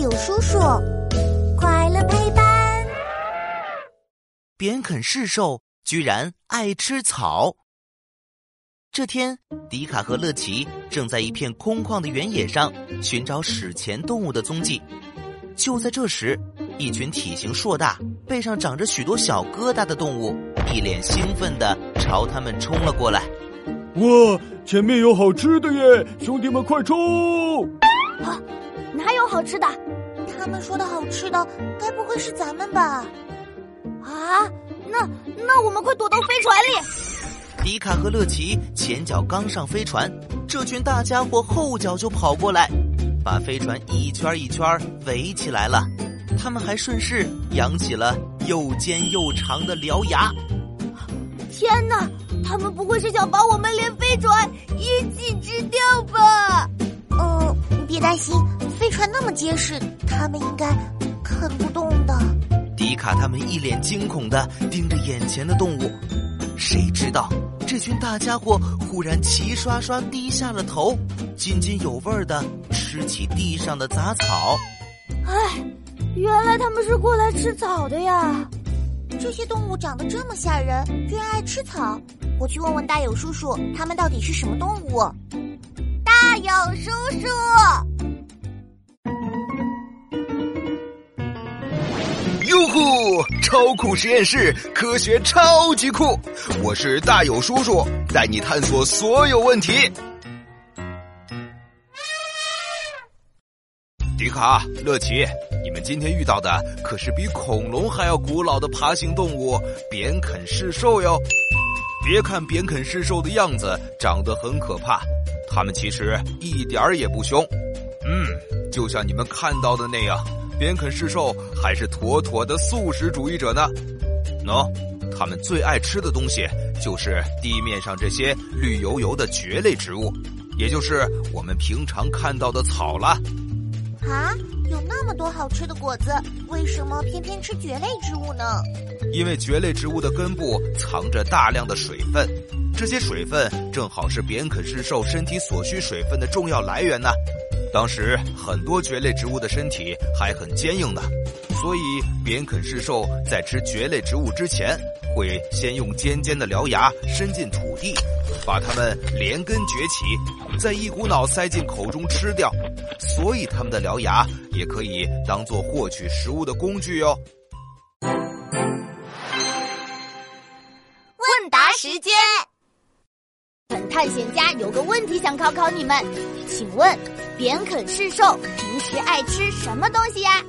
有叔叔，快乐陪伴。扁肯氏兽居然爱吃草。这天，迪卡和乐奇正在一片空旷的原野上寻找史前动物的踪迹。就在这时，一群体型硕大、背上长着许多小疙瘩的动物，一脸兴奋地朝他们冲了过来。哇，前面有好吃的耶！兄弟们，快冲！啊，哪有好吃的？他们说的好吃的，该不会是咱们吧？啊，那那我们快躲到飞船里！迪卡和乐奇前脚刚上飞船，这群大家伙后脚就跑过来，把飞船一圈一圈围起来了。他们还顺势扬起了又尖又长的獠牙。天哪！他们不会是想把我们连飞船一起吃掉么结实，他们应该啃不动的。迪卡他们一脸惊恐的盯着眼前的动物，谁知道这群大家伙忽然齐刷刷低下了头，津津有味的吃起地上的杂草。哎，原来他们是过来吃草的呀！这些动物长得这么吓人，居然爱吃草。我去问问大友叔叔，他们到底是什么动物？大友叔叔，哟呼！超酷实验室，科学超级酷！我是大友叔叔，带你探索所有问题。迪卡、乐奇，你们今天遇到的可是比恐龙还要古老的爬行动物——扁肯氏兽哟。别看扁肯氏兽的样子长得很可怕，它们其实一点儿也不凶。嗯，就像你们看到的那样，扁肯氏兽还是妥妥的素食主义者呢。喏，他们最爱吃的东西就是地面上这些绿油油的蕨类植物，也就是我们平常看到的草了。啊，有那么多好吃的果子，为什么偏偏吃蕨类植物呢？因为蕨类植物的根部藏着大量的水分，这些水分正好是扁肯氏兽身体所需水分的重要来源呢。当时很多蕨类植物的身体还很坚硬呢，所以扁肯氏兽在吃蕨类植物之前，会先用尖尖的獠牙伸进土地，把它们连根崛起，再一股脑塞进口中吃掉。所以它们的獠牙也可以当做获取食物的工具哟。问答时间，本探险家有个问题想考考你们，请问扁肯是兽平时爱吃什么东西呀？